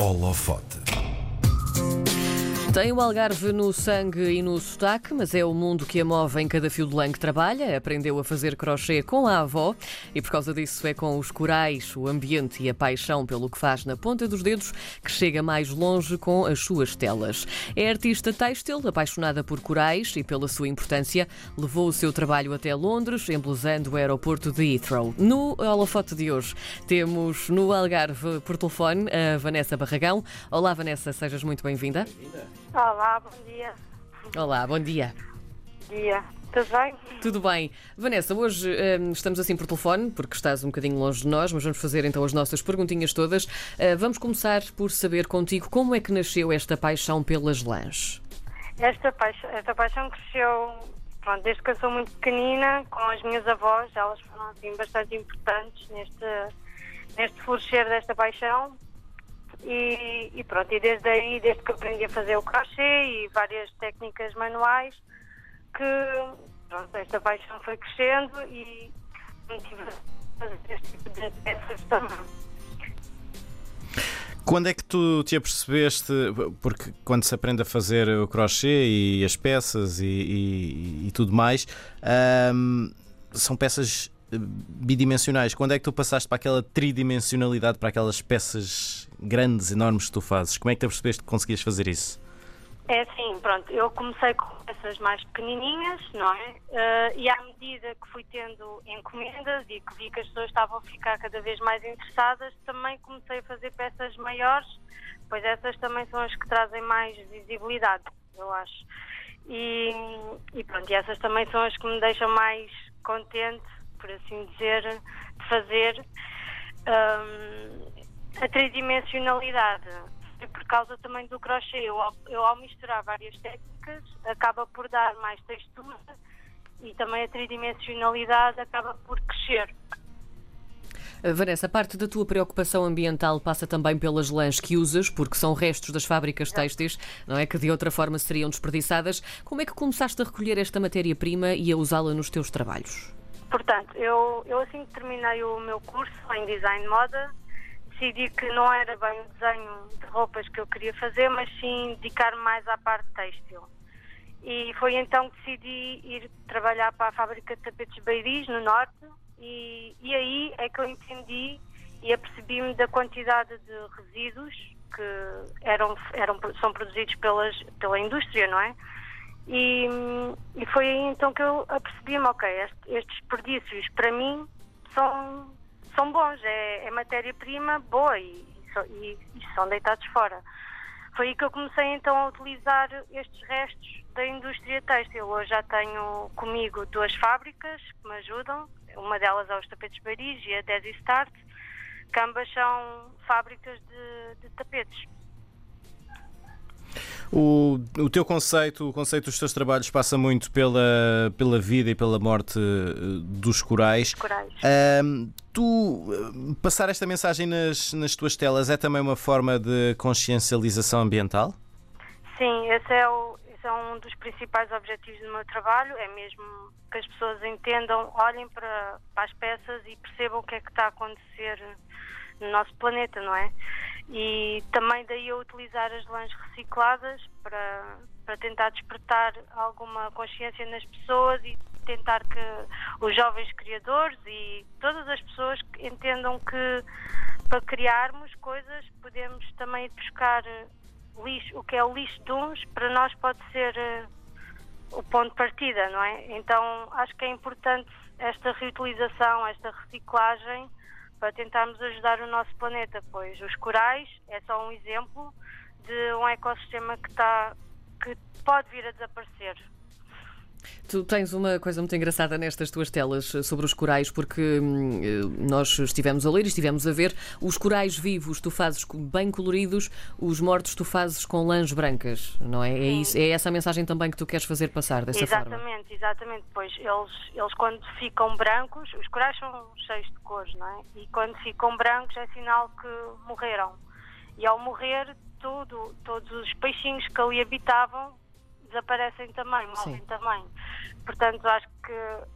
Holofote. Tem o Algarve no sangue e no sotaque, mas é o mundo que a move em cada fio de lã que trabalha. Aprendeu a fazer crochê com a avó e, por causa disso, é com os corais, o ambiente e a paixão pelo que faz na ponta dos dedos que chega mais longe com as suas telas. É artista têxtil, apaixonada por corais e pela sua importância, levou o seu trabalho até Londres, embelezando o aeroporto de Heathrow. No holofote de hoje, temos no Algarve, por telefone, a Vanessa Barragão. Olá, Vanessa, sejas muito bem-vinda. Olá, bom dia. Olá, bom dia. Bom dia. Tudo bem? Tudo bem. Vanessa, hoje hum, estamos assim por telefone, porque estás um bocadinho longe de nós, mas vamos fazer então as nossas perguntinhas todas. Uh, vamos começar por saber contigo como é que nasceu esta paixão pelas lãs. Esta paixão, esta paixão cresceu pronto, desde que eu sou muito pequenina, com as minhas avós, elas foram assim, bastante importantes neste, neste florescer desta paixão. E, e, pronto, e desde aí, desde que aprendi a fazer o crochê e várias técnicas manuais, que pronto, esta paixão foi crescendo e tive a fazer este tipo de peças também. Quando é que tu te apercebeste, porque quando se aprende a fazer o crochê e as peças e, e, e tudo mais, hum, são peças bidimensionais. Quando é que tu passaste para aquela tridimensionalidade, para aquelas peças grandes, enormes que tu fazes? Como é que tu percebeste que conseguias fazer isso? É assim, pronto, eu comecei com peças mais pequenininhas, não é? Uh, e à medida que fui tendo encomendas e que vi que as pessoas estavam a ficar cada vez mais interessadas, também comecei a fazer peças maiores, pois essas também são as que trazem mais visibilidade, eu acho. E, e pronto, e essas também são as que me deixam mais contente por assim dizer, de fazer um, a tridimensionalidade. E por causa também do crochê, eu, eu ao misturar várias técnicas, acaba por dar mais textura e também a tridimensionalidade acaba por crescer. Eh, Vanessa, parte da tua preocupação ambiental passa também pelas lãs que usas, porque são restos das fábricas têxteis, não é? Que de outra forma seriam desperdiçadas. Como é que começaste a recolher esta matéria-prima e a usá-la nos teus trabalhos? Portanto, eu, eu assim que terminei o meu curso em design de moda, decidi que não era bem o desenho de roupas que eu queria fazer, mas sim dedicar-me mais à parte têxtil. E foi então que decidi ir trabalhar para a fábrica de tapetes Beiris, no Norte, e, e aí é que eu entendi e apercebi-me da quantidade de resíduos que eram, eram, são produzidos pelas, pela indústria, não é? E, e foi aí então que eu apercebi-me, ok, este, estes desperdícios para mim são, são bons, é, é matéria-prima boa e, e, e, são deitados fora. Foi aí que eu comecei então a utilizar estes restos da indústria têxtil. Hoje já tenho comigo duas fábricas que me ajudam, uma delas é os tapetes Baris e a Desi Start, que ambas são fábricas de, de tapetes. O, o teu conceito, o conceito dos teus trabalhos passa muito pela, pela vida e pela morte eh, dos corais. corais. Um, tu eh, passar esta mensagem nas, nas tuas telas é também uma forma de consciencialização ambiental? Sim, esse é, o, esse é um dos principais objetivos do meu trabalho, é mesmo que as pessoas entendam, olhem para, para as peças e percebam o que é que está a acontecer no nosso planeta, não é? E também daí eu utilizar as lãs recicladas para, para tentar despertar alguma consciência nas pessoas e tentar que os jovens criadores e todas as pessoas entendam que para criarmos coisas podemos também buscar lixo, o que é o lixo de uns, para nós pode ser uh, o ponto de partida, não é? Então acho que é importante esta reutilização, esta reciclagem para tentarmos ajudar o nosso planeta, pois os corais é só um exemplo de um ecossistema que está que pode vir a desaparecer. Tu tens uma coisa muito engraçada nestas tuas telas sobre os corais, porque hum, nós estivemos a ler e estivemos a ver os corais vivos tu fazes bem coloridos, os mortos tu fazes com lãs brancas, não é? É, isso, é essa a mensagem também que tu queres fazer passar dessa exatamente, forma. Exatamente, exatamente. Pois eles, eles quando ficam brancos, os corais são cheios de cores, não é? E quando ficam brancos é sinal que morreram. E ao morrer, tudo, todos os peixinhos que ali habitavam desaparecem também, morrem Sim. também. Portanto, acho que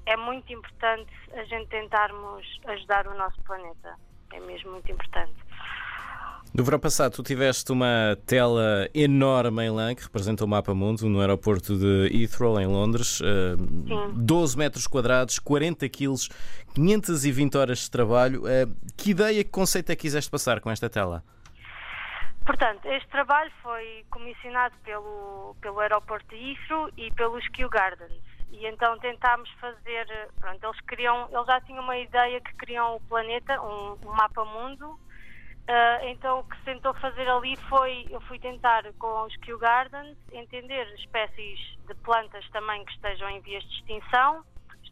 é muito importante a gente tentarmos ajudar o nosso planeta. É mesmo muito importante. No verão passado, tu tiveste uma tela enorme em lã que representa o mapa mundo no aeroporto de Heathrow, em Londres. Uh, 12 metros quadrados, 40 quilos, 520 horas de trabalho. Uh, que ideia, que conceito é que quiseste passar com esta tela? Portanto, este trabalho foi comissionado pelo, pelo aeroporto de Heathrow e pelos Kew Gardens. E então tentámos fazer, pronto, eles queriam, eles já tinham uma ideia que queriam o planeta, um, um mapa mundo, Uh, então o que se tentou fazer ali foi, eu fui tentar com os Kew Gardens entender espécies de plantas também que estejam em vias de extinção,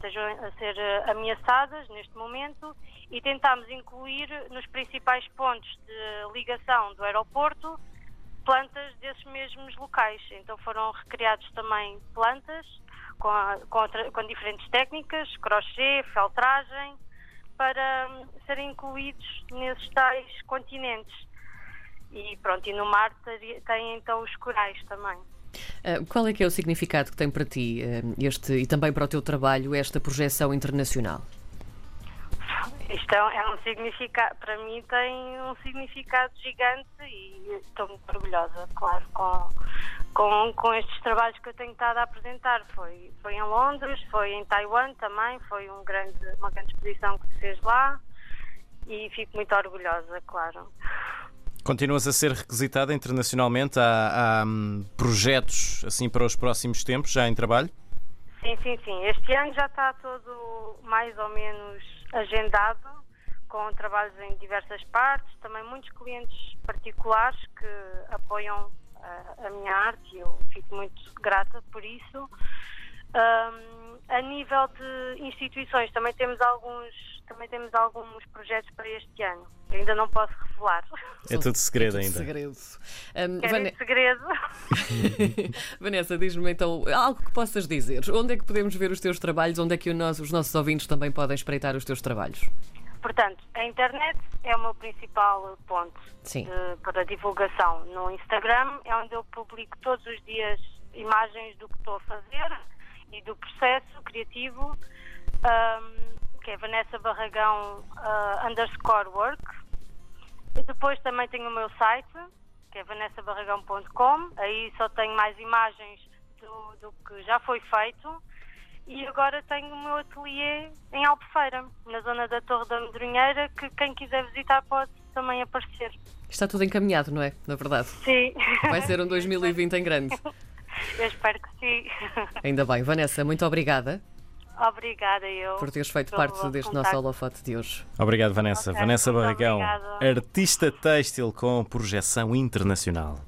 estejam a ser uh, ameaçadas neste momento e tentámos incluir nos principais pontos de ligação do aeroporto plantas desses mesmos locais. Então foram recriados também plantas com, a, com, com diferentes técnicas, crochê, feltragem, para hum, serem incluídos nesses tais continentes. E pronto, e no mar tem então os corais também. Uh, qual é que é o significado que tem para ti uh, este e também para o teu trabalho esta projeção internacional? Isto é, é um significado, para mim tem um significado gigante e estou muito orgulhosa, claro, com, com, com estes trabalhos que eu tenho estado a apresentar. Foi, foi em Londres, foi em Taiwan também, foi um grande, uma grande exposição que se fez lá e fico muito orgulhosa, claro. Continuas a ser requisitada internacionalmente? Há, há hum, projetos assim para os próximos tempos, já em trabalho? Sim, sim, sim. Este ano já está todo mais ou menos agendado, com trabalhos em diversas partes, também muitos clientes particulares que apoiam a, a minha arte e eu fico muito grata por isso. Um, a nível de instituições também temos alguns também temos alguns projetos para este ano que ainda não posso revelar. É tudo segredo é tudo ainda. Segredo. Um, Van... segredo. Vanessa, diz-me então algo que possas dizer. Onde é que podemos ver os teus trabalhos? Onde é que os nossos ouvintes também podem espreitar os teus trabalhos? Portanto, a internet é o meu principal ponto de, para divulgação. No Instagram é onde eu publico todos os dias imagens do que estou a fazer e do processo criativo, um, que é Vanessa Barragão uh, underscore work. E depois também tenho o meu site, que é vanessabarragão.com. Aí só tenho mais imagens do, do que já foi feito e agora tenho o meu ateliê em Albufeira, na zona da Torre da Medronheira, que quem quiser visitar pode também aparecer. Está tudo encaminhado, não é? Na verdade. Sim. Vai ser um 2020 em grande. Eu espero que sim. Ainda bem. Vanessa, muito obrigada. Obrigada eu. Por teres feito parte deste contacto. nosso holofote de hoje. Obrigado, Vanessa. Okay, Vanessa Barragão, artista têxtil com projeção internacional.